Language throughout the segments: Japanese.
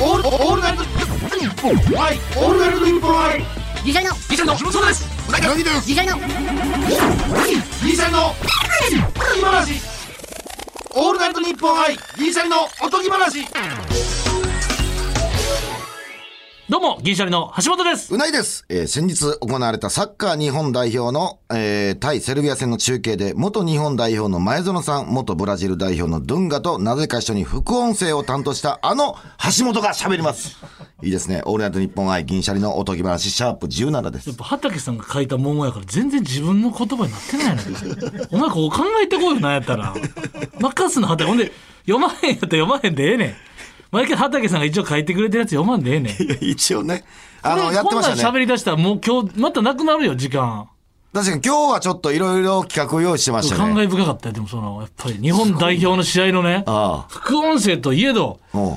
オールオールナイトニッポンはいオールナイトニッポンはいギシャリのギシャリのそうです何ですギシャリのギシャリの今話オールナイトニッポン愛ギシャリのおとぎ話。どうも、銀シャリの橋本です。うないです。えー先日行われたサッカー日本代表の、えー対セルビア戦の中継で、元日本代表の前園さん、元ブラジル代表のドゥンガとなぜか一緒に副音声を担当したあの橋本が喋ります。いいですね。オールナイト日本愛銀シャリのおとぎ話、シャープ17ですやっ。ぱ畑さんが書いたもんやから全然自分の言葉になってないのよ。お前ここ考えてこいよなんやったら。任すの畑。ほんで、読まへんやったら読まへんでええねん。毎回畑さんが一応書いてくれてるやつ読まんでええねん。一応ね。あの、でやってましたね。こんなん喋り出したらもう今日またなくなるよ、時間。確かに今日はちょっといろいろ企画を用意してましたね。感慨深かったよ。でもその、やっぱり日本代表の試合のね、あ副音声といえど、あ。うん。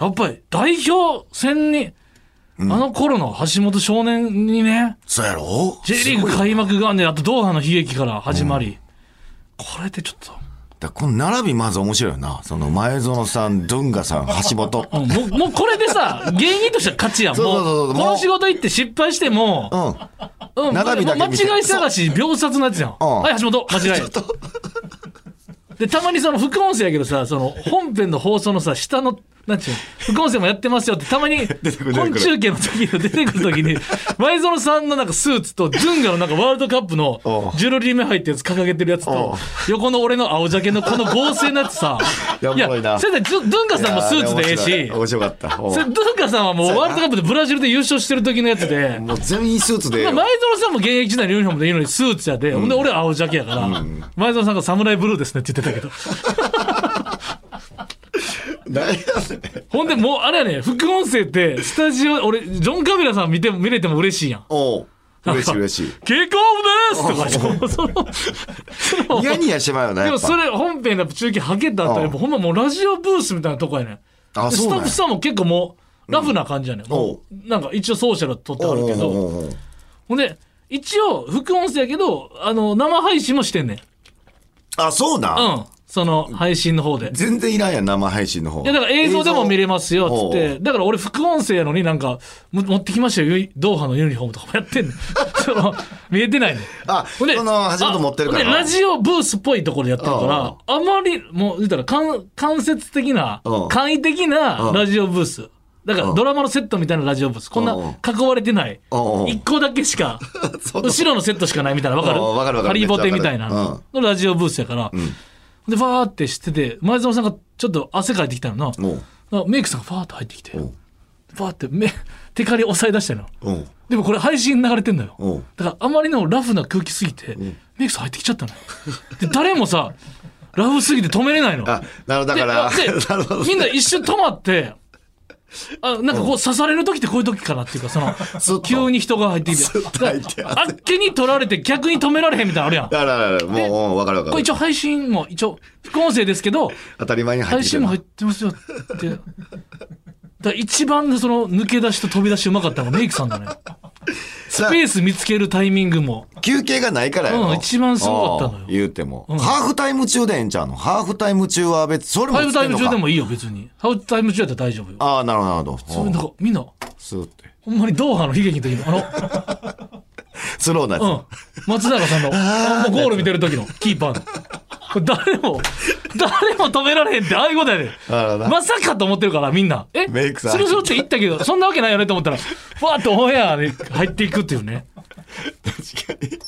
やっぱり代表戦に、あの頃の橋本少年にね、そうやろ？J リーグ開幕がね、あとドーハの悲劇から始まり、これってちょっと、だこの並びまず面白いよな。その前園さん、ドゥンガさん、橋本。うんもう、もうこれでさ、芸人としては勝ちやん。そうそうそうそうこの仕事行って失敗しても、うん。うん、並びだけ見て間違い探し、秒殺のやつやん。うんはい、橋本、間違い。で、たまにその副音声やけどさ、その本編の放送のさ、下の、なんちゅうの？副音声もやってますよって、たまにてくる出てくる。本中継の時に出てくる時に、前園さんのなんかスーツと、ドゥンガのなんかワールドカップのジュルリー目入ったやつ掲げてるやつおとう、横の俺の青ジャケのこの合成のやつさ、やばいな。先生、ドゥンガさんもスーツでええし、面白かった。おう。それドゥンガさんはもうワールドカップでブラジルで優勝してる時のやつで、もう全員スーツで。前園さんも現役時代のユニフォームでいいのにスーツやで、ほんで俺は青ジャケやから、前園さんがサムライブルーですねって言ってたけど。ほんでもうあれやね、副音声ってスタジオ、俺、ジョン・カビラさん見ても見れても嬉しいやん。おう嬉しい嬉しい。キックオフですとか、その、そのニヤニヤしてまうよね。でもそれ本編の中継はけた後やっぱほんまもうラジオブースみたいなとこやねん。でスタッフさんも結構もうラフな感じやねん。もおううなんか一応ソーシャル撮ってあるけど。ほんで、一応副音声やけど、あの、生配信もしてんねん。あ、そうだ。うん。その配信の方で。全然いらんやん、生配信の方。いやだから映像でも見れますよっつっおて。うだから俺副音声やのになんか、も持ってきましたよ。ドーハのユニフォームとかもやってんねん。その、見えてないねん。あ、ほんでその、橋本持ってるから。ラジオブースっぽいところでやってるから、あまり、もう言ったら間、間接的なうん、簡易的なラジオブース。だからドラマのセットみたいなラジオブース。こんなうん囲われてないうん。一個だけしか、後ろのセットしかないみたいな、わかる？ハリーボテみたいなのラジオブースやから。で、ファーってしてて、前園さんがちょっと汗かいてきたのな。メイクさんがファーって入ってきて、んファーって目、テカリ押さえ出してんの。でもこれ配信流れてんのようん。だからあまりのラフな空気すぎて、メイクさん入ってきちゃったのよ。で、誰もさ、ラフすぎて止めれないの。あ、なるほど、だから。みんな一瞬止まって、あなんかこう刺される時ってこういう時かなっていうか、その 急に人が入ってきて、あっけに取られて逆に止められへんみたいなのあるやん。だから、もう、うんわかるわかるこれ一。応配信も一応副音声ですけど、当たり前に配信も入ってますよって。だ一番その抜け出しと飛び出しうまかったのがメイクさんだね。スペース見つけるタイミングも。休憩がないからやろうん一番すごかったのよ言うても。ハーフタイム中でええんちゃうの？ハーフタイム中は別、それもハーフタイム中でも。もいいよ別に。ハーフタイム中やったら大丈夫よ。ああ、なるほど、なるほど。そみんな、スーって。ほんまにドーハの悲劇の時の、あ スローなやつ。の、うん。松永さんの、もうゴール見てる時のキーパーの。誰も、誰も止められへんって、ああいうことやで。まさかと思ってるから、みんな。えメイクさんスルスルって言ったけど、そんなわけないよねと思ったら、ふわっとオンエアに入っていくっていうね。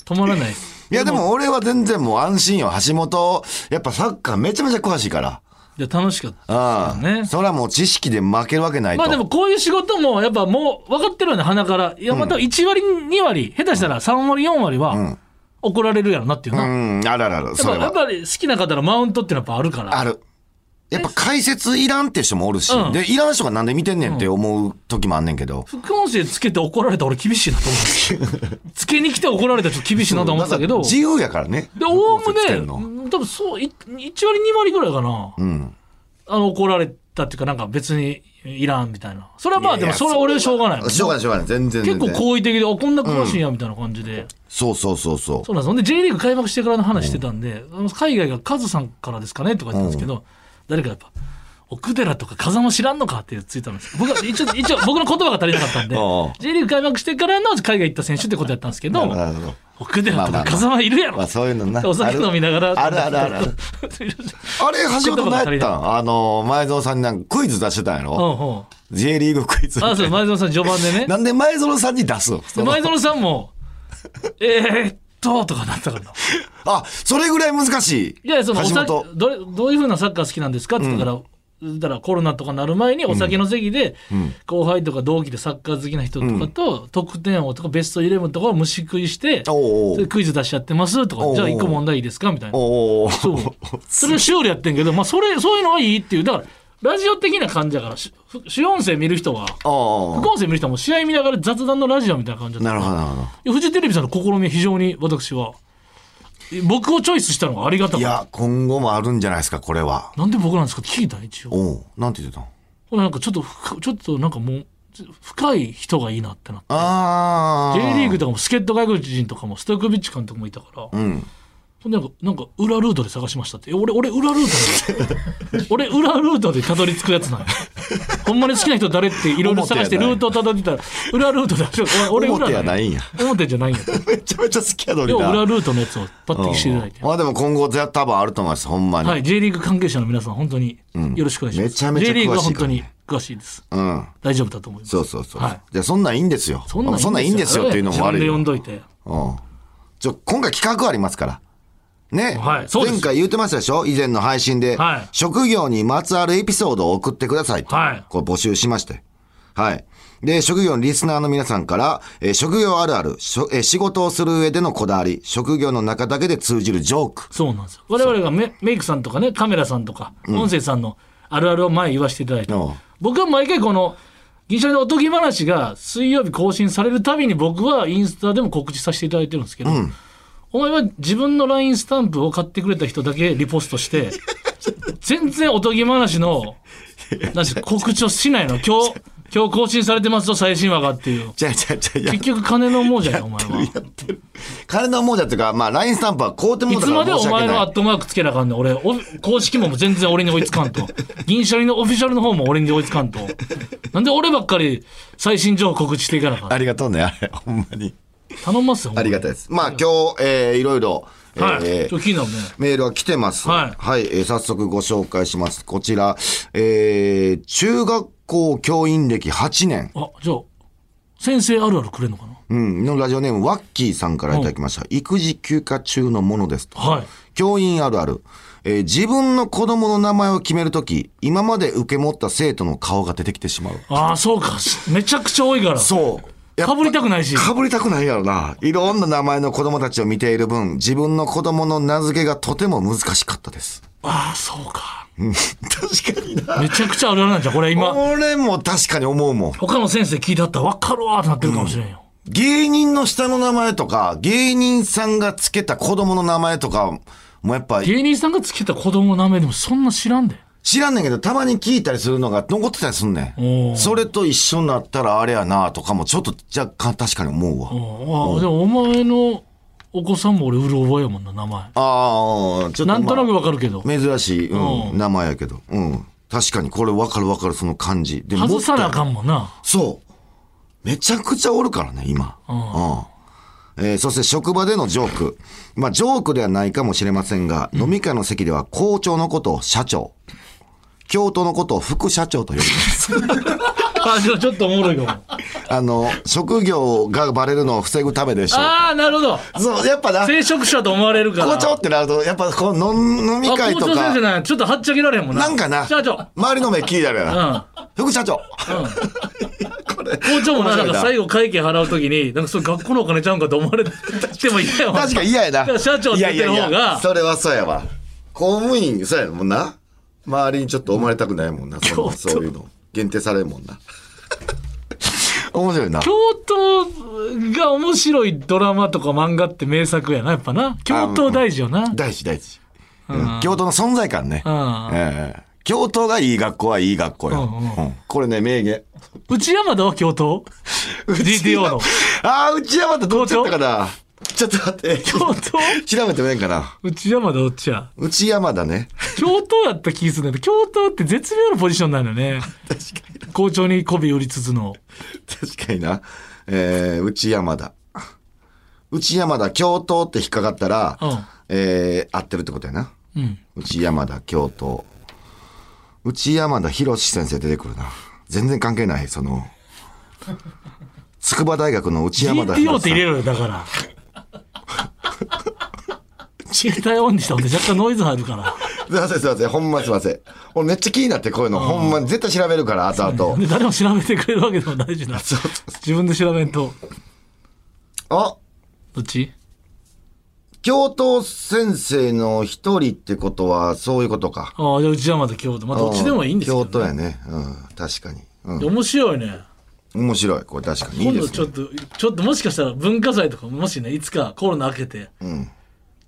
止まらない。いや、でも俺は全然もう安心よ。橋本、やっぱサッカーめちゃめちゃ詳しいから。いや、楽しかったああ。ね。それはもう知識で負けるわけないと。まあでもこういう仕事もやっぱもう分かってるよね、鼻から。いや、また1割、2割、下手したら3割、4割は怒られるやろなっていうな。うやっん、あるあるある。そぱれは。やっぱり好きな方のマウントっていうのはやっぱあるから。ある。やっぱ解説いらんって人もおるし、うんで、いらん人がなんで見てんねんって思う時もあんねんけど。副音声つけて怒られたら俺厳しいなと思う。つけに来て怒られたらちょっと厳しいなと思ってたけど。自由やからね。で、おおむね、多分そう、い1割、2割ぐらいかな。うん。あの、怒られたっていうか、なんか別にいらんみたいな。それはまあ、でもそれは俺はしょうがないもん。しょうがないしょうがない。全然全然。結構好意的で、あ、こんな詳しいんや、みたいな感じで。そうそうそうそう。そうなんです。ほんで、J リーグ開幕してからの話してたんで、海外がカズさんからですかねとか言ったんですけど、誰かやっぱ、奥寺とか風間知らんのかってツイートなんです。僕は一応、一応 僕の言葉が足りなかったんで J リーグ開幕してからの海外行った選手ってことやったんですけど、なるほど奥寺とまあまあまあか風間いるやろ。まあそういうのな。お酒飲みながら。あるあるあるあ れ橋本何やったん？あの前園さんになんかクイズ出してたんやうんろう。ん。J リーグクイズあ、そう、前園さん序盤でね。なんで前園さんに出すの？で前園さんも、えーっと、とかなったからな。あそれぐらい難しい。いや、そのお橋酒本どれ、どういうふうなサッカー好きなんですかって言ったから、だからコロナとかなる前にお酒の席で、後輩とか同期でサッカー好きな人とかと、得点王とかベストイレブンとかを虫食いして、クイズ出し合ってますとか、じゃあ一個問題いいですかみたいな。そう。それシュールやってんけど、まあそれ、そういうのはいいっていう。だから、ラジオ的な感じだから、し主音声見る人は、副お音声見る人はもう試合見ながら雑談のラジオみたいな感じだった。なるほどなるほど。いやフジテレビさんの試みは非常に私は僕をチョイスしたのがありがたかった。いや今後もあるんじゃないですかこれは。なんで僕なんですか？聞いた一応。こおうなんて言ってたの？れなんかちょっとふちょっとなんかもう深い人がいいなってなって。ああ J リーグとかも助っ人外国人とかもストイコビッチ監督もいたから、うんほんでなんかなんか裏ルートで探しましたって。え俺俺裏ルートで俺裏ルートでたどり着くやつなんや。ほんまに好きな人誰っていろいろ探してルートをたどってたら裏ルートで俺俺裏表やないんや。表じゃないんや。めちゃめちゃ好きやのにな裏ルートのやつを抜擢していただいて。まあでも今後多分あると思います。ほんまに、はい、J リーグ関係者の皆さん、本当によろしくお願いします。めちゃめちゃ詳しい J リーグは本当に詳しいです。うん。大丈夫だと思います。そうそうそう、はい。じゃあそんなんいいんですよ。そんなんいいんですよ。っていうのも悪い自よ分で呼んどいて。うん。ちょ今回企画ありますからね、はい。前回言ってましたでしょ？以前の配信で、はい。職業にまつわるエピソードを送ってくださいと、はい。これ募集しまして。はい。で職業のリスナーの皆さんから、えー職業あるあるしょえー仕事をする上でのこだわり職業の中だけで通じるジョーク。そうなんですよ。我々がメメイクさんとかね、カメラさんとか、音声さんのあるあるを前言わせていただいて、う。ん僕は毎回この、銀シャリのおとぎ話が水曜日更新されるたびに僕はインスタでも告知させていただいてるんですけど、お前は自分の LINE スタンプを買ってくれた人だけリポストして、全然おとぎ話の、な 告知をしないの。今日、今日更新されてますと最新話がっていう。じゃあじゃあじゃ結局金の亡者よ、お前は。金の亡者っていうかまあ LINE スタンプは買うてもいうつまでお前のアットマークつけなあかんねん。俺お公式も全然俺に追いつかんと。銀シャリのオフィシャルの方も俺に追いつかんと。なんで俺ばっかり最新情報告知していかなあかんありがとうねあれほんまに頼みますよありがたいですまあ今日、えーいろいろ、えーはい、ちょっと気になるねメールは来てます。はいえー早速ご紹介します。こちら、えー中学校教員歴8年、あじゃあ先生あるあるくれんのかな？うん、のラジオネーム、ワッキーさんからいただきました。育児休暇中のものですと。はい教員あるある。えー自分の子供の名前を決めるとき、今まで受け持った生徒の顔が出てきてしまう。ああそうかめちゃくちゃ多いからそう。かぶりたくないしかぶりたくないやろな。いろんな名前の子供たちを見ている分、自分の子供の名付けがとても難しかったです。ああそうか 確かにな。めちゃくちゃあるあるなんじゃんこれ今俺も確かに思うもん。他の先生聞いてあったら分かるわーってなってるかもしれんよ、芸人の下の名前とか、芸人さんがつけた子供の名前とか、もうやっぱ芸人さんがつけた子供の名前でもそんな知らんで知らんねんけど、たまに聞いたりするのが残ってたりすんねおん。ーそれと一緒になったらあれやなとかもちょっと若干確かに思うわ。ああでもお前のお子さんも俺うる覚えやもんな名前ああ、ちょっと、まあなんとなくわかるけど、珍しい、うんうん名前やけど。うん。確かにこれ分かる分かるその感じ。で外さなあかん。んもんなそう。めちゃくちゃおるからね、今。うん。えーそして職場でのジョーク。まあ、ジョークではないかもしれませんが、飲み会の席では校長のことを社長。教頭のことを副社長と呼びます。あじゃあちょっとおもろいかも。あの、職業がバレるのを防ぐためでしょう。ああなるほど。そう、やっぱな、聖職者と思われるから。校長ってなると、やっぱこの飲みあ会と校長先生か、なんちょっとはっちゃけられへんもんな。なんかな、社長。周りの目聞いたらな、副社長。これ校長もなんか最後会計払うときになんかそれ学校のお金ちゃうんかと思われても嫌やわ確かに嫌やな。社長って言ってる方いやいやいや。がそれはそうやわ。公務員、そうやもんな。周りにちょっと思われたくないもんな。その京都そういうの。限定されるもんな。面白いな。京都が面白いドラマとか漫画って名作やなやっぱな京都大事よな大事大事。うん京都の存在感ね。うんええ京都がいい学校はいい学校よ。うんうんこれね、名言。内山田は京都？GTO のああ、内山ってどっちやったかな？ちょっと待って。京都？調べてもええんかな。内山田どっちや内山だね。京都やった気するんだけど京都って絶妙なポジションなんだよね 確かに。校長に媚び売りつつの確かにな。えー、内山田。内山田、京都って引っかかったら、うんえー、合ってるってことやな。うん内山田、京都。内山田博先生出てくるな。全然関係ない、その。筑波大学の内山田 GTO って入れる。ろよだから携帯オンにしたほんで若干ノイズ入るからすいません、すいません。ほんますいません。俺めっちゃ気になってこういうの、ほんまに絶対調べるから、後々。で 誰も調べてくれるわけでもないしなそうそう自分で調べんとあどっち？教頭先生の一人ってことは、そういうことか。ああじゃあ内山田京都まあどっちでもいいんですけど、京都やね。うん、確かに。うんで面白いね面白い。これ確かにいい今ですね。度ちょっとちょっともしかしたら文化祭とかもしねいつかコロナ明けてうん。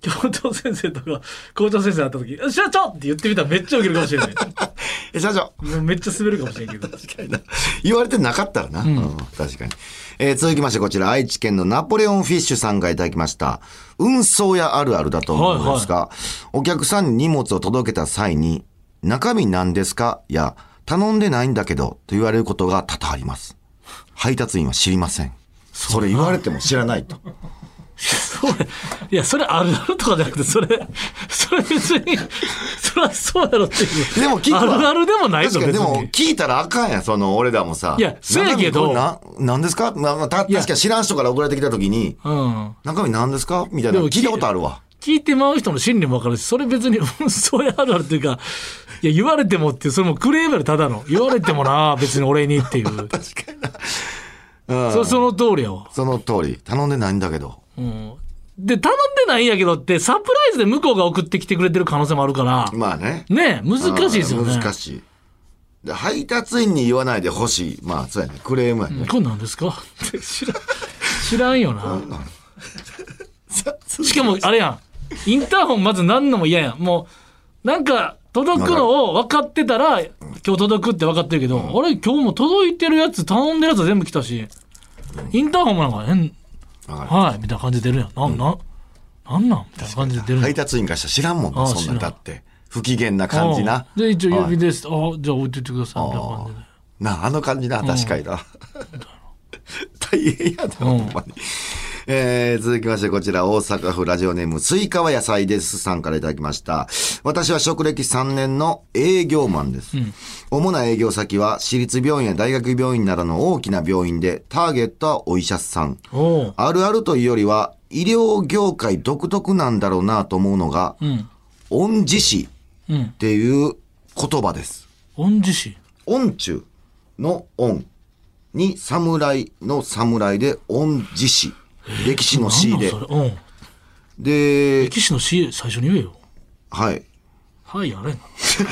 教頭先生とか校長先生会った時「社長!」って言ってみたらめっちゃウケるかもしれない え、社長。もうめっちゃ滑るかもしれんけど確かにな。言われてなかったらな。うん、確かに。えー続きましてこちら、愛知県のナポレオンフィッシュさんからいただきました。運送屋あるあるだと思うんですが、お客さんに荷物を届けた際に、中身何ですか？や、頼んでないんだけど、と言われることが多々あります。配達員は知りません。それ言われても知らないと。それいやそれあるあるとかじゃなくてそれそれ別にそれはそうやろっていう。でも聞くわ。あるあるでもないぞ別確かにでもに聞いたらあかんやんその俺らもさ。いやそうやけど中身これな何ですか？なた確かに知らん人から送られてきた時にうん。中身何ですか？みたいな。でも聞いたことあるわ。聞いてまう人の心理も分かるしそれ別にうんそうやあるあるっていうかいや言われてもってそれもクレームやろただの。言われてもな別に俺にっていう。確かになうん。そその通りやわ、その通り。頼んでないんだけど。うん、で頼んでないんやけどってサプライズで向こうが送ってきてくれてる可能性もあるから。まあね。ねえ難しいですよね。うん難しい。で配達員に言わないでほしい。まあそうやね。クレームやね、これ何ですか？知らん知らんよな。しかもあれやん。インターホンまず何のも嫌やん。もうなんか届くのを分かってたら今日届くって分かってるけど、あれ今日も届いてるやつ頼んでるやつは全部来たしインターホンもなんか変はいみたいな感じで出るやん。なんなんなんなん？みたいな感じで出る配達員からしたら知らんもんああなそんなんだって。不機嫌な感じな。うんで一応はい。郵便です、あじゃあ置いといてください。みたいな感じで。なあの感じな確かにな、大変やで、ほんまに。えー、続きましてこちら大阪府ラジオネームスイカは野菜ですさんからいただきました。私は職歴3年の営業マンです。主な営業先は私立病院や大学病院などの大きな病院でターゲットはお医者さん。あるあるというよりは医療業界独特なんだろうなと思うのが、うん恩師師うんっていう言葉です。恩師師恩中の恩に侍の侍で恩師師。歴史の師で。うん。で、歴史の詩最初に言えよ。はい。はいあれ。な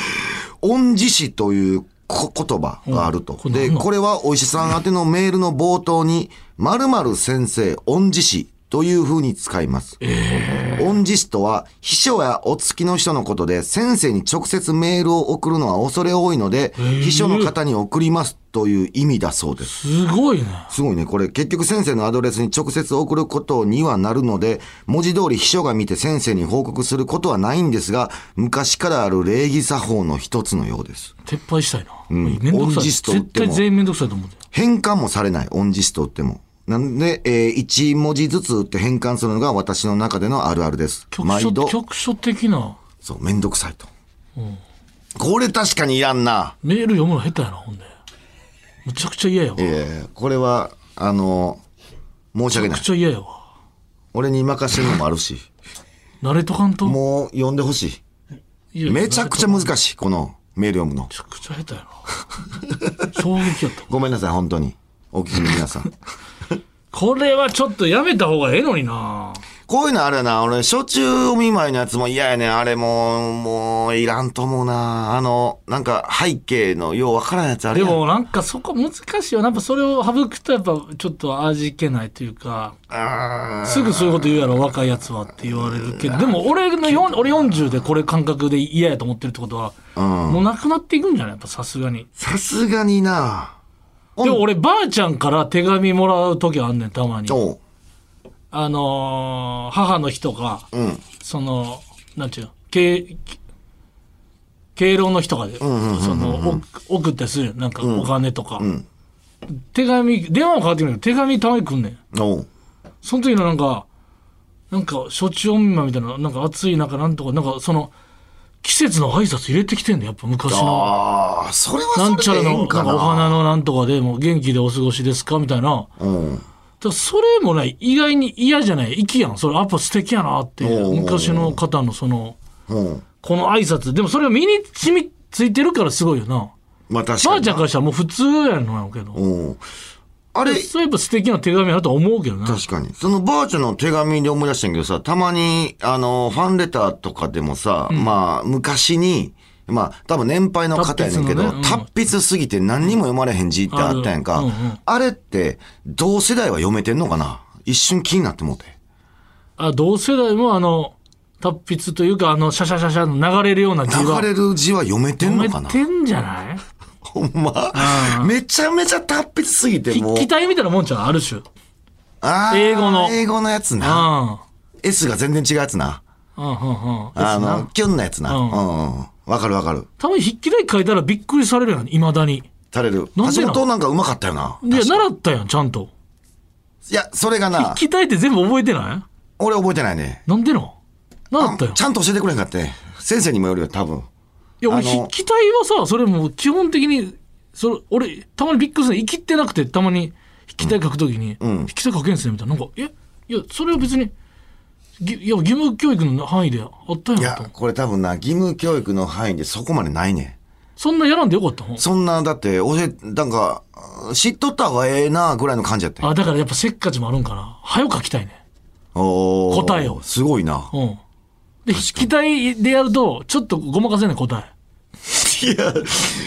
恩師師というこ言葉があると。で、うん。これはお医者さん宛てのメールの冒頭に、〇〇先生恩師師という風に使います。恩師師とは、秘書やお付きの人のことで、先生に直接メールを送るのは恐れ多いので、秘書の方に送りますという意味だそうです。すごいねすごいね。これ結局先生のアドレスに直接送ることにはなるので、文字通り秘書が見て先生に報告することはないんですが、昔からある礼儀作法の一つのようです。撤廃したいな、んめんどくさい絶対全員めんどくさいと思うで変換もされない。恩師とっても。なんで、えー、1文字ずつ打って変換するのが私の中でのあるあるです。局所毎度、局所的なそう、めんどくさいと。これ確かにいらんな。メール読むの下手やなほんでむちゃくちゃ嫌やわめえー、これは、あの申し訳ないちゃく。ちゃ嫌やわ俺に任せるのもあるし、慣れとかんと？もう読んでほしい。めちゃくちゃ難しい、このメール読むのめ。ちゃくちゃ下手やな衝撃やった ごめんなさい、本当に。お聞きの皆さん。これはちょっとやめた方がええのになこういうのあるな。俺、初中お見舞いのやつも嫌やねん。あれもう、もう、いらんと思うな。あの、なんか、背景のようわからんやつあるやん。でもなんかそこ難しいよやっぱそれを省くとやっぱちょっと味気ないというかあすぐそういうこと言うやろ若いやつはって言われるけどでも俺の4俺40でこれ感覚で嫌やと思ってるってことは。もうなくなっていくんじゃない？やっぱさすがにさすがにな。でも俺ばあちゃんから手紙もらう時あんねんたまに。おう。あのー母の日とか、うん。その、なんちゅうの、敬、敬老の日とかで、その、お送ったりするやん。なんかお金とか。ん。手紙、電話もかかってくるけど、手紙たまに来んねん。おう。その時のなんか、なんか、処置お見舞いみたいな、なんか暑い中なんとか、なんかその、季節の挨拶入れてきてんだよ、やっぱ昔の。ああ、それはなんちゃらの、お花のなんとかでもう元気でお過ごしですかみたいな。うん。だそれもね、意外に嫌じゃない？粋やん。それやっぱ素敵やなって昔の方のその、うん。この挨拶。でもそれが身に染みついてるからすごいよな。まあ確かに。ばあちゃんからしたらもう普通やのやけど。うん。あれ、それやっぱ素敵な手紙やなとは思うけどな。確かに。そのばあちゃんの手紙で思い出したんやけどさ、たまに、あの、ファンレターとかでもさ、まあ、昔に、まあ、多分年配の方やねんけど、達筆のね達筆すぎて何にも読まれへん字ってあったやんか。あるうんうんあれって、同世代は読めてんのかな？一瞬気になってもうて。あ、同世代もあの、達筆というか、あの、シャシャシャシャの流れるような字は。流れる字は読めてんのかな？読めてんじゃない？ほんま？めちゃめちゃ達筆すぎてもう。筆記体みたいなもんちゃうある種。あー英語の英語のやつうな。ん。S が全然違うやつな。うんうんうん。あの、キュンなやつな。ううんんうん。わかるわかる。たまに筆記体書いたらびっくりされるやん、未だに。垂れる。なんでなん橋本なんかうまかったよな。いや、習ったやん、ちゃんと。いや、それがな筆、記体って全部覚えてない？俺覚えてないね。なんでの？習ったよ？ちゃんと教えてくれんかって。先生にもよるよ、多分。いや、俺、筆記体はさ、それもう基本的に、それ、俺、たまにびっくりする。生きってなくて、たまに筆記体書くときに、ん筆記体書けんすね、みたいな。なんか、えいや、それは別に、ぎいや、義務教育の範囲であったいやんと。、やこれ多分な、義務教育の範囲でそこまでないね。そんなやらんでよかったもん。そんな、だって、教え、なんか、知っとった方がええな、ぐらいの感じやったよあ、だからやっぱせっかちもあるんかな。早く書きたいね。おー答えをすごいな。うん。で、筆記体でやると、ちょっとごまかせない答え。いや、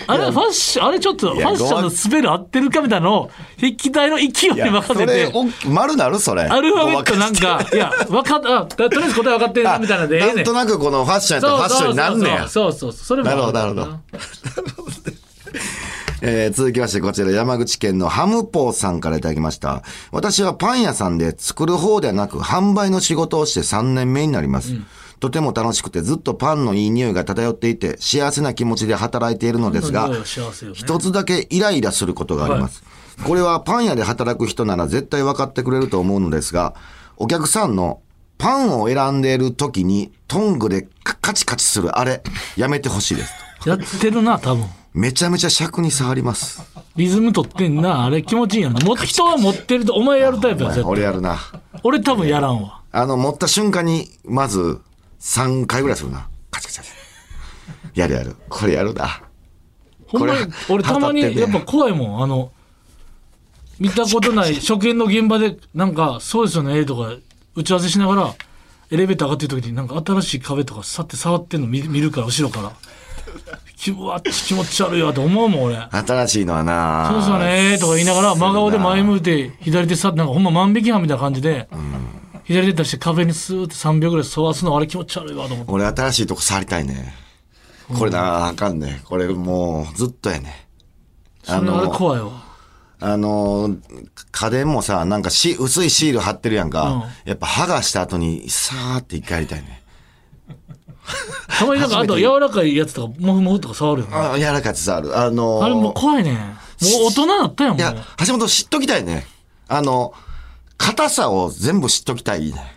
あれ、ファッション、あれちょっと、ファッションのスペル合ってるかみたいなのを、筆記体の勢いに任それせて、、お丸なるそれ。アルファベットなんか、いや、わかった、あとりあえず答え分かってるな、みたいなのでええねん。なんとなくこのファッションやったらファッションになんねや。そうそうそう。それもあなるほどなるほ えー続きましてこちら山口県のハムポーさんからいただきました。私はパン屋さんで作る方ではなく販売の仕事をして3年目になります。とても楽しくてずっとパンのいい匂いが漂っていて幸せな気持ちで働いているのですが一つだけイライラすることがあります。これはパン屋で働く人なら絶対分かってくれると思うのですが、お客さんのパンを選んでいる時にトングでカカチカチするあれ、やめてほしいです。やってるな、多分。めちゃめちゃ尺に触ります。リズム取ってんな、あれ気持ちいいやな。も人は持ってると、お前やるタイプや、絶対。俺やるな。俺多分やらんわ。あの、持った瞬間に、まず、3回ぐらいするな。カチカチカチ。やるやる。これやるな。ほんまに俺たまにやっぱ怖いもん。あの、見たことない初見の現場で、なんか、そうですよね、とか、打ち合わせしながら、エレベーター上がってる時に、なんか新しい壁とかさって触ってんの見見るから、後ろから。きうわ気持ち悪いわと思うもん、俺。新しいのはな。そうですよねとか言いながら、真顔で前向いて、左手さって、なんかほんま万引き犯みたいな感じで、左手出して壁にスーって3秒ぐらい沿わすの、あれ気持ち悪いわと思って。俺新しいとこ触りたいね。これな、あかんね。これもう、ずっとやね。それあれ怖いわ。あの、家電もさ、なんかし、薄いシール貼ってるやんか。やっぱ剥がした後に、さーって一回やりたいね。たまになんか、あと柔らかいやつとか、モフモフとか触るよね。あ柔らかいやつある。あのーあれもう怖いね。もう大人だったやん、も。いうや、橋本知っときたいね。あの、硬さを全部知っときたいね。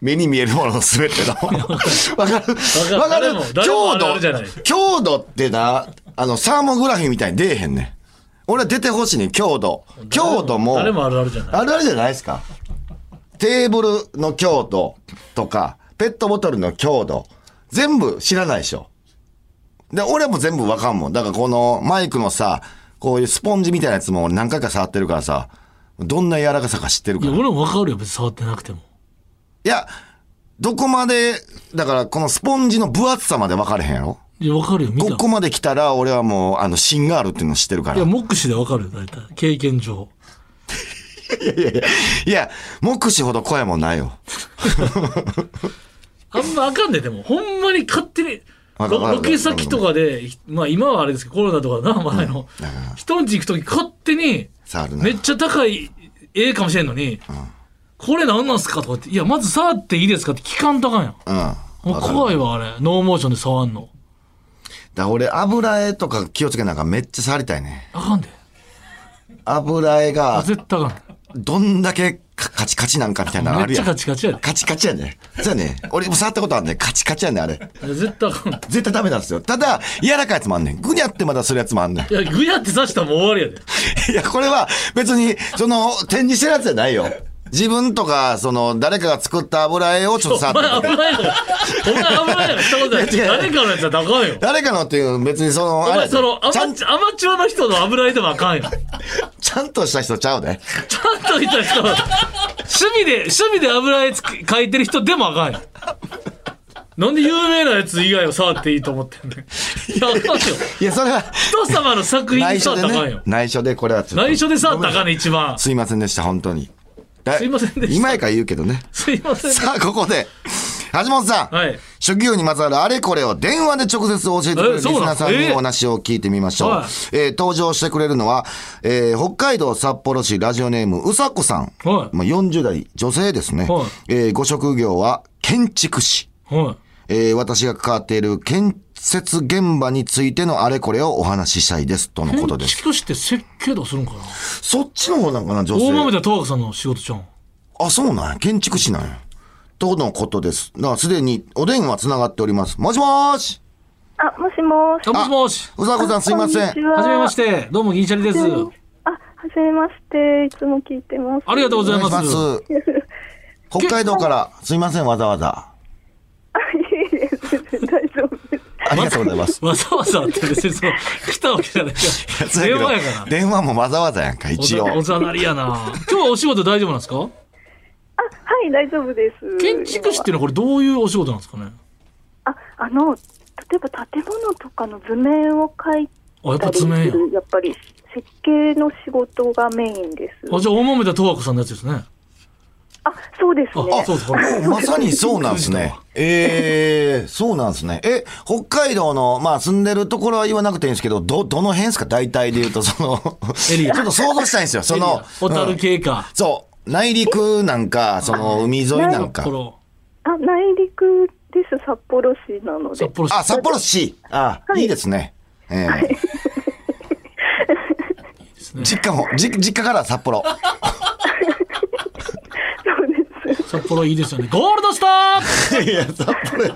目に見えるものの全ての。わかる？わかる強度。強度ってな、あの、サーモグラフィーみたいに出えへんね。俺は出てほしいね、強度。強度も。誰もあるあるじゃない。あるあるじゃないですか。テーブルの強度とか、ペットボトルの強度、全部知らないでしょ。で、俺も全部わかんもん。だからこのマイクのさ、こういうスポンジみたいなやつも俺何回か触ってるからさ、どんな柔らかさか知ってるいや、から。い俺も分かるよ、別に触ってなくても。や、どこまで、だからこのスポンジの分厚さまで分かれへんやろ？いや、分かるよ、見た。ここまで来たら俺はもう、あの、芯があるっていうの知ってるから。いや、い目視で分かるよ、大体。経験上。やいやいや、いや、目視ほど声もないよ。あんまあかんねでも。ほんまに勝手に。ロケ先とかで、まあ今はあれですけど、コロナとかな、前の。人んち行くとき勝手に。めっちゃ高い絵かもしれんのに、これ何なんすかとか言って、いや、まず触っていいですかって聞かんとあかんやん。うん。もう怖いわ、あれ。ノーモーションで触んの。だ俺、油絵とか気をつけなんかめっちゃ触りたいね。あかんで。油絵あが、絶対あかん。どんだけカカチカチなんかみたいなのあるやん。めっちゃカチカチやで。カチカチやね。そうやね。俺も触ったことあるね。カチカチやね、あれ。絶対絶対ダメなんですよ。ただ、柔らかいやつもあんねん。ぐにゃってまだするやつもあんねん。や、ぐやって刺したらもう終わりやで。いや、これは別に、その、展示してるやつじゃないよ。自分とか、その、誰かが作った油絵をちょっと触って。危 ないから。お前危ないから。したことない。いやいや誰かのやつはあかんよ。誰かのっていう、別にその、お前そのアマちアマチュアの人の油絵でもあかんよ。ちゃんとした人ちゃうで。ちゃんといた人は趣味で、趣味で油絵描いてる人でもあかんよ。なんで有名なやつ以外を触っていいと思ってんねん。いや、あかんよ。いや、それは、人様の作品内緒で触ったらあかんよね。。内緒でこれはちょっと。内緒で触ったらあかんねん、一番。すいませんでした、本当に。だすいませんでした今やから言うけどね。すいません。さあ、ここで、橋本さん。はい。職業にまつわるあれこれを電話で直接教えてくれるリスナーさんにえお話を聞いてみましょう。はいえー登場してくれるのは、えー北海道札幌市ラジオネームうさこさん。はいまあ、40代女性ですね。はいえーご職業は建築士。はい。えー私が関わっている建設現場についてのあれこれをお話ししたいです。とのこと建です。築士って設計とかするんかな？そっちの方なんかな、女大豆性。田十和子さんの仕事ちゃうん。あ、そうなんや。建築士なんや。とのことです。だからすでにお電話つながっております。もしもーし。あ、もしもし。あ、もしもし。うさこさんすいませんははじめまして。どうも銀シャリです。あ、はじめまして。いつも聞いてます。ありがとうございます。ます。北海道からすいません、わざわざ。あ、いえいえ、全然大丈夫です。ありがとうございます。わざわざって別にその、来たわけじゃないから。電話やから。電話もわざわざやんか、一応。おざなりやな。今日はお仕事大丈夫なんですか？あ、はい、大丈夫です。建築士っていうのはこれどういうお仕事なんですかね？あ、あの、例えば建物とかの図面を描いあ、やっぱ図面や。る、やっぱり設計の仕事がメインです。あ、じゃあ大豆田十和子さんのやつですね。あ、そうですあ、ね。そうです。これまさにそうなんですね。ええそうなんですね。え、北海道の、まあ住んでるところは言わなくていいんですけど、ど、どの辺ですか？大体で言うと、その、エリアちょっと想像したいんですよ。その、小樽うん系か。そう。内陸なんか、その、海沿いなんか。あ、内陸です。札幌市なので札。幌市。あ、札幌市。あ、いいですね。ええですね。実家も、じ実家から札幌。札幌いいですよね。ゴールドスターいや、札幌や。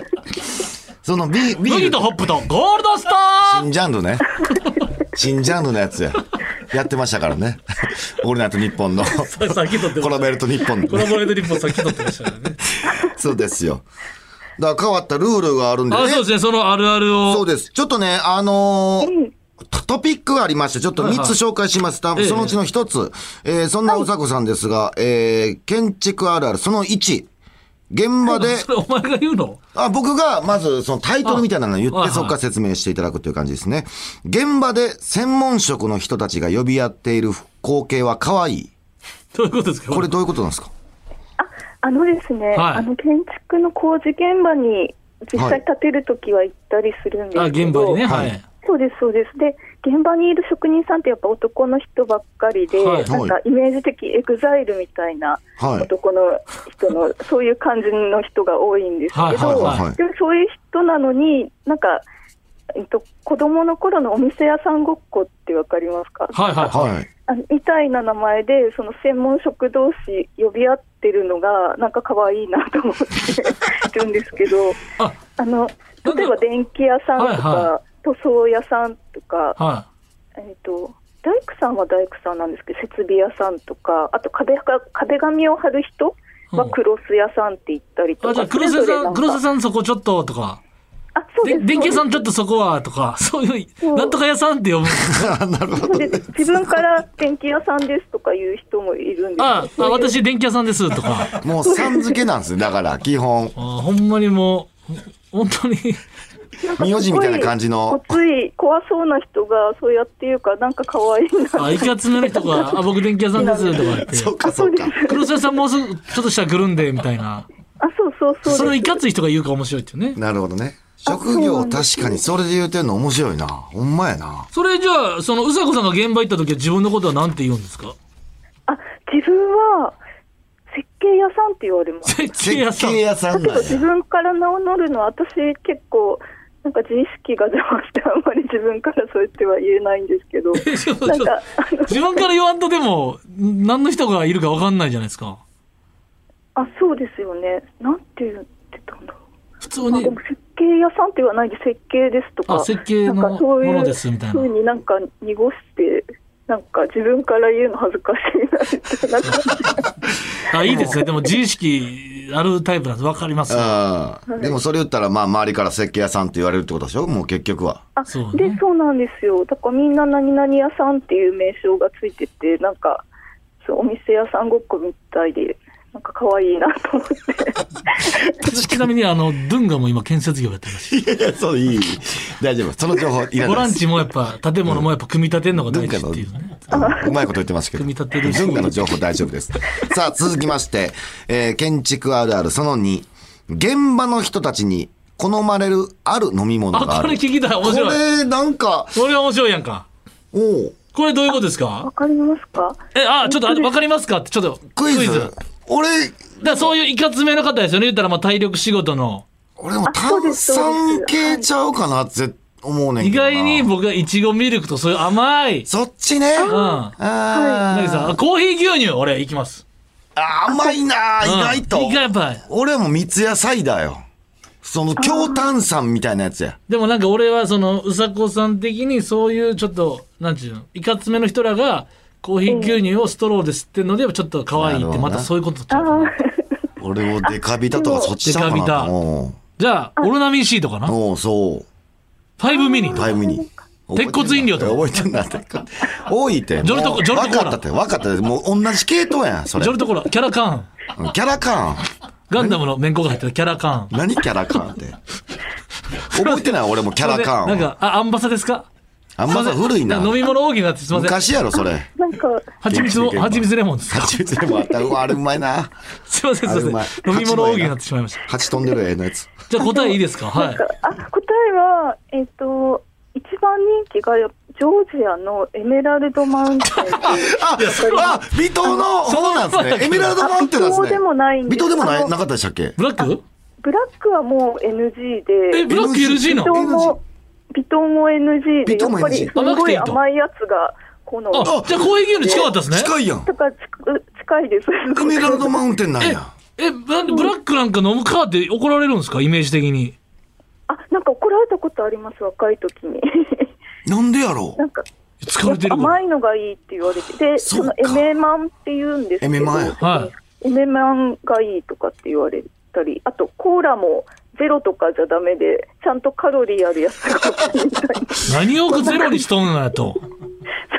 そのビビール麦とホップとゴールドスタ新ジャンルね。新ジャンルのやつや。やってましたからね。オールナイトニッポンの。ーさっき撮ってました。コラベルトニッポンのコラボレートリッポンさっき撮ってましたからね。そうですよ。だから変わったルールがあるんでね。あ、そうですね。そのあるあるを。そうです。ちょっとね、あのートトピックがありまして、ちょっと3つ紹介します。多分ええそのうちの1つ。えーそんなうさこさんですが、えー建築あるある、その1。現場で、それお前が言うの？あ僕がまずそのタイトルみたいなのを言って、あはいはいそこから説明していただくという感じですね。現場で専門職の人たちが呼び合っている光景は可愛い。どういうことですか？これどういうことなんですか？あのですね、はいあの建築の工事現場に実際建てるときは行ったりするんですあ、けど、現場にね。ははいい。そうです、そうです。で、現場にいる職人さんってやっぱ男の人ばっかりで、はいなんかイメージ的 EXILE みたいなはい。男の人の、そういう感じの人が多いんですけど、はいはいはいでもそういう人なのに、なんか、えっと、子供の頃のお店屋さんごっこってわかりますか？はいはいはい。はい。あのみたいな名前で、その専門職同士呼び合ってるのが、なんか可愛いなと思って るんですけど、あ、あの例えば電気屋さんとか、はいは塗装屋さんとか、はえっと大工さんは大工さんなんですけど、設備屋さんとか、あと壁が壁紙を貼る人はクロス屋さんって言ったりい。とか、あ、じゃあ、黒瀬さん、それぞれなんか黒瀬さんそこちょっととか、あそうでです電気屋さんちょっととそこはとか、そういう、なんとか屋さんって呼ぶ。なるほど。そうです自分から電気屋さんですとか言う人もいるんですあ、あ私電気屋さんですとか。もうさん付けなんですね。だから、基本。あほんまにもう、本当に。名字みたいな感じのごつい怖そうな人がそうやって言うからなんか可愛いなあ、いかつめの人が、あ、僕電気屋さんですとか言って。そうか、そうか。黒瀬さんもうすぐちょっとしたら来るんで、みたいな。あそうそうそうそれをいかつい人が言うから面白いっていうね。なるほどね。職業確かにそれで言うてんの面白いな。ほんまやな。それじゃあ、そのうさこさんが現場行った時は自分のことは何て言うんですか？あ自分は設計屋さんって言われます。設計屋さん。設計屋さだけど。自分から名を乗るのは私結構なんか自意識が邪魔してあんまり自分からそうやっては言えないんですけど。自分から言わんとでも、何の人がいるか分かんないじゃないですか。あそうですよね。なんて言ってたんだろ普通に。設計屋さんって言わないで設計ですとかあ設計のなんかそういうものですみたいな。ふうになんか濁してなんか自分から言うの恥ずかしいなみたいな感じあ、いいですね。でも自意識あるタイプなんです。分かります。うん。でもそれ言ったら、まあ、周りから設計屋さんって言われるってことでしょ？もう結局は。あそうねでそうなんですよだからみんな何々屋さんっていう名称がついててなんかそうお店屋さんごっこみたいでなんか可愛いなと思って ちなみに、あの、ドゥンガも今建設業やってるらしい。いやいや、そう、いい。大丈夫。その情報いらボランないです。チもやっぱ、建物もやっぱ組み立てるのが大事っていうね。うまいこと言ってますけど。組み立てるし文化の情報大丈夫です。さあ、続きまして、えー建築あるあるその2。現場の人たちに好まれるある飲み物があ。これ聞きたい。面こ白い。れ、なんか、これは面白いやんか。おうこれどういうことですか？わかりますか？え、あ、ちょっとあわかりますか？って、ちょっとクイズ。俺、だそういういかつめの方ですよね。言ったらまあ体力仕事の。俺も炭酸系ちゃうかなって思うねん意けどな。外に僕はいちごミルクとそういう甘い。そっちね。うん。あー何さん、あコーヒー牛乳、俺、いきます。あ甘いな意外と。うん意外やっぱり。俺はもう三ツ矢サイダーよ。その強炭酸みたいなやつや。でもなんか俺はその、うさこさん的にそういうちょっと、なんちゅうの、いかつめの人らが、コーヒー牛乳をストローで吸ってるので、ちょっと可愛いって、またそういうことちゃあうかな。俺もデカビタとかそっちちゃうかな。デカビタおうじゃあ、オロナミン C とかな？おうそう。5ミニ。タイムに。鉄骨飲料とか？覚えてんだって。多いって。ジョルトもうジョルトコーラ分かったって。分かったって。もう同じ系統やん、それジョ。ルトコーラ、キャラカーン。うんキャラカーン。ガンダムの面子が入ってるキャラカーン。何キャラカーンって。覚えてない？俺もキャラカーンは。なんか、あ、アンバサですか？あんまさ古いな。飲み物大きになってすいません。昔やろ、それ。なんか蜂蜜を、蜂蜜レモンです。蜂蜜でもあった。うわ、あれうまいな。すいません、すいません。飲み物大きになってしまいました。蜂飛んでる絵のやつ。じゃあ答えいいですか？はい。あ答えはえっ、と一番人気がジョージアのエメラルドマウンテンあ、あ、微糖のそうなんですね。エメラルドマウンテンなんですね。微糖でもないんです微糖でもなかったでしたっけ？ブラック？ブラックはもう NG え、でブラック NG なの？も微糖も NG でやっぱりすごい甘いやつがこのあ、じゃあコーヒー牛乳近かったですね。近いやん。だからち近いですエメラルドマウンテンなんや。え、なんでブラックなんか飲むかって怒られるんですか？イメージ的に。あなんか怒られたことあります若い時に なんでやろなんか疲れてる甘。いのがいいって言われてでそのエメマンって言うんですけどエメマンやはいエメマンがいいとかって言われたりあとコーラもゼロとかじゃダメでちゃんとカロリーあるやつが欲しいみたいな何をゼロにしとんのやと。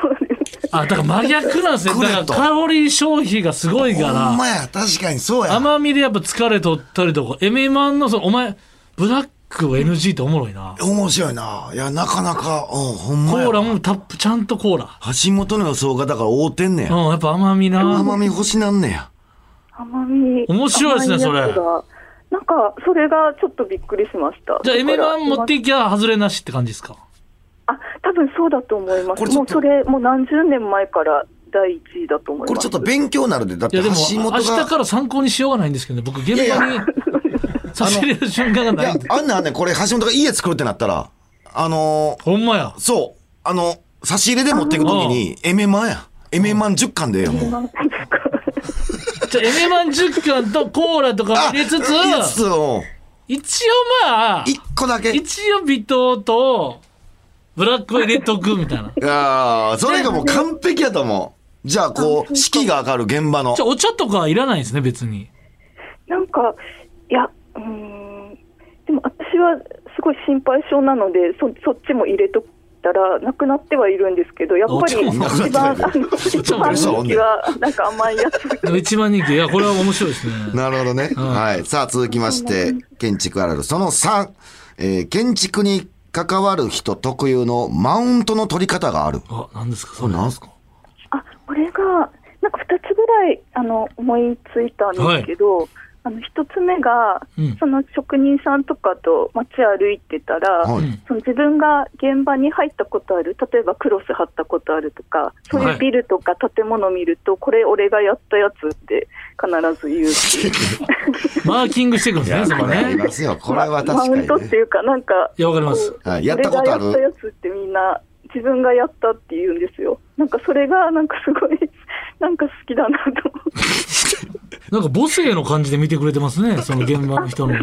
そうですあ、だから真逆なんですね。だからカロリー消費がすごいかほんら。まや、確かにそうや。甘みでやっぱ疲れ取ったりとか、エメマンのその、お前、ブラックを NG っておもろいな。面白いな。いや、なかなか、うん、ほんまや。コーラもタップ、ちゃんとコーラ。橋本の予想がだから合うてんねや。うん、やっぱ甘みな。甘み欲しなんねや。甘み面白いですね甘やつがなんかそれがちょっとびっくりしましたじゃあエメマン持っていいきゃ外れなしって感じですか？あ多分そうだと思いますもうそれもう何十年前から第一位だと思いますこれちょっと勉強になるで。だっていやでも、橋本が。明日から参考にしようがないんですけどね、僕、現場に差し入れる瞬間がいやないんで。、あんねんあんねんこれ橋本が家作るってなったら、あのほんまやー、。そう、あの、差し入れで持っていくときに、エメマンや。エメマン10巻でええよ、もう。なんですかじゃあ、エメマン10巻とコーラとかも入れつつ、一応まあ、一個だけ。い一応微糖と、ブラックを入れとくみたいな。やーそれがもう完璧やと思う。じゃあ、こう、士気が上がる現場のじゃ。あ、お茶とかいらないんですね、別に。なんかいやうーんでも私はすごい心配性なのでそそっちも入れとったらなくなってはいるんですけどやっぱり一番あの一番人気はなんか甘いやつ一番人気。いや、これは面白いですね。なるほどね。はい。さあ、続きまして、建築あるある。その3、えー建築に関わる人特有のマウントの取り方がある。あ、何ですか、そこれれ。なんすか？あこれがなんか2つぐらいあの思いついたんですけど、あの一つ目が、うんその職人さんとかと街歩いてたら、はいうんその自分が現場に入ったことある、例えばクロス貼ったことあるとか、そういうビルとか建物を見ると、これ俺がやったやつって必ず言うし、マーキングしていくんですね、そこね。ますよ。これは確マウン。トっていうか、なんか、いや、わかります。やったことある俺がやったやつってみんな自分がやったって言うんですよ。なんかそれがなんかすごい、なんか好きだなと思って。なんか母性の感じで見てくれてますね、その現場の人の。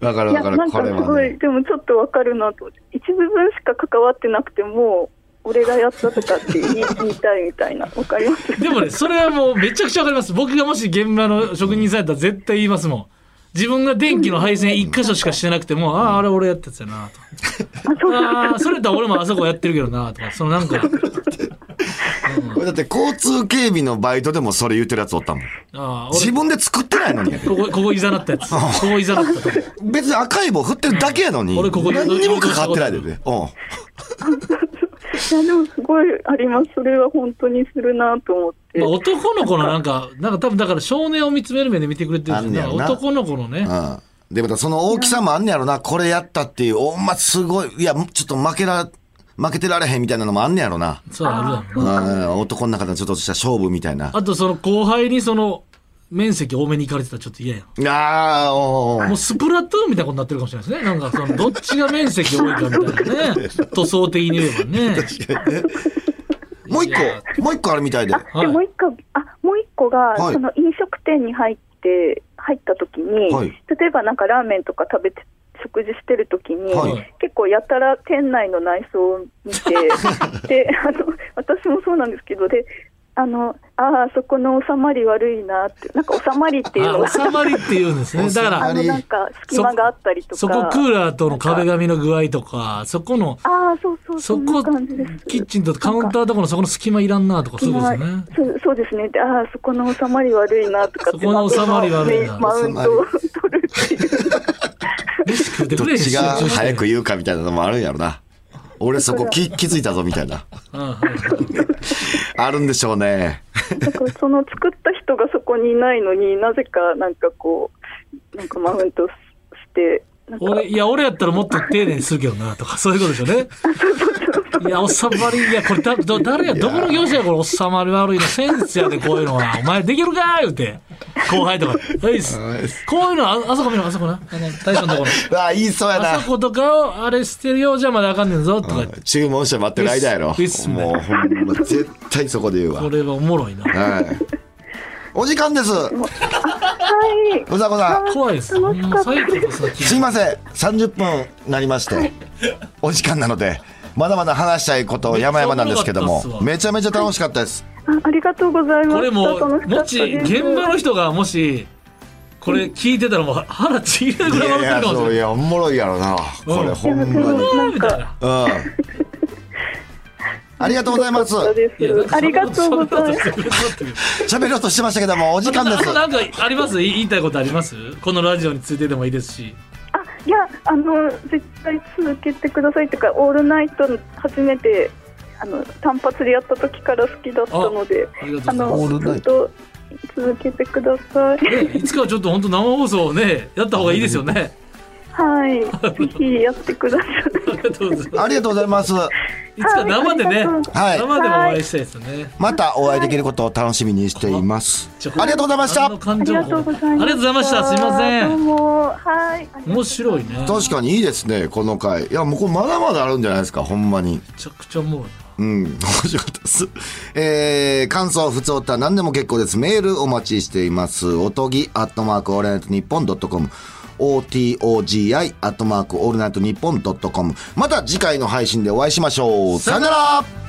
わかるわかるなん。かこれすごい、はね。でもちょっとわかるなと。一部分しか関わってなくても、俺がやったとかって言いたいみたいな。わかります でもね、それはもうめちゃくちゃわかります。僕がもし現場の職人さんやったら絶対言いますもん。自分が電気の配線一箇所しかしてなくても、ああ、あれ俺やったやつやなと。ああ、それやったら俺もあそこやってるけどなとか、そのなんか、だって交通警備のバイトでもそれ言ってるやつおったもん。ああ、自俺、分で作ってないのに。ここ、ここいざなったやつ。ここいざなったとこ。別に赤い棒振ってるだけやのに。俺ここ何にもかかってないでね。うん。いや、でもすごいあります。それは本当にするなと思って。まあ、男の子のなんか、なんか多分だから少年を見つめる目で見てくれてるんで男の子のね。うん。で、またその大きさもあんねやろな。これやったっていう、おんますごい。いや、ちょっと負けら、負けてられへんみたいなのもあんねやろな。そうあるだろうな。うん。男の中でちょっとした勝負みたいな。あとその後輩にその、面積多めに行かれてたらちょっと嫌やん。ああ、おーもうスプラトゥーンみたいなことになってるかもしれないですね。なんかその、どっちが面積多いかみたいなね。塗装的に言えばね。もう一個、もう一個あるみたいで。あでもう一個、あもう一個が、はいその飲食店に入って入った時に、はい例えばなんかラーメンとか食べて食事してる時に、はい。結構やたら店内の内装を見て であの私もそうなんですけどであのああそこの収まり悪いなってなんか収まりっていうのがあ、収まりって言うんですね。だかあら、のなんか隙間があったりとか。そこクーラーとの壁紙の具合とか、そこの、ああそうそうそこキッチンとカウンターとこのそこの隙間いらんなとか、そうですよね。そうそうですね。でああそこの収まり悪いなとかそこの収まり悪いな。マウントを取るっていうどっちが早く言うかみたいなのもあるんやろな。俺そこ気気づいたぞみたいな。あるんでしょうね。だからその作った人がそこにいないのになぜかなんかこうなんかマウントして俺、いや、俺やったらもっと丁寧にするけどな、とか、そういうことでしょうね。いや、収まり、いや、これだ、ど誰や、どこの業者や、これ、収まり悪いの、センスやで、こういうのは。お前できるかー言うて。後輩とか、はいっす。こういうの、ああそこ見ろ、あそこな。あの、大将のところ。ああ、言いそうやなあそ。ことかを、あれしてるようじゃまだあかんねんぞ、とか言って。注文して待ってる間やろウィス。もうほんま、絶対そこで言うわこ。れはおもろいな。はい。お時間です。はい。うざこさん。怖いです。すいません。30分なりまして、お時間なので、まだまだ話したいこと山々なんですけどもめっちゃめちゃ楽しかったです。あありがとうございます。これももし、現場の人がもし、これ聞いてたらもう腹ちぎれるぐらい笑っていやいや、るかもしれない。そういや、おもろいやろな。これほんまに。うん。ありがとうございます。ありがとうございます。喋ろうとしてましたけども、お時間です。なんかあります？言いたいことあります？このラジオについてでもいいですし。あいやあの絶対続けてくださいっていうかオールナイト初めてあの単発でやった時から好きだったのであ。のオールナイずっと続けてください。ね、いつかはちょっと本当生放送をね、やった方がいいですよね。はい、ぜひやってください。ありがとうございます。す。いつか生でね、はい生でもお会いしたいですよね。またお会いできることを楽しみにしています。ありがとうございましたあの。感情ありがとうございます。ありがとうございました。すいませ。どうんもはい。面白いね。め確かにいいですね、この回。いや、もうこれまだまだあるんじゃないですか、ほんまに。ちゃくちゃおもろいな。うん、面白かったです。えー、感想、普通歌、何でも結構です。メールお待ちしています。おとぎ、アットマーク、オールナイトニッポンドットコム。OTOGI、アットマーク、オールナイトニッポンドットコム。また次回の配信でお会いしましょう。さよなら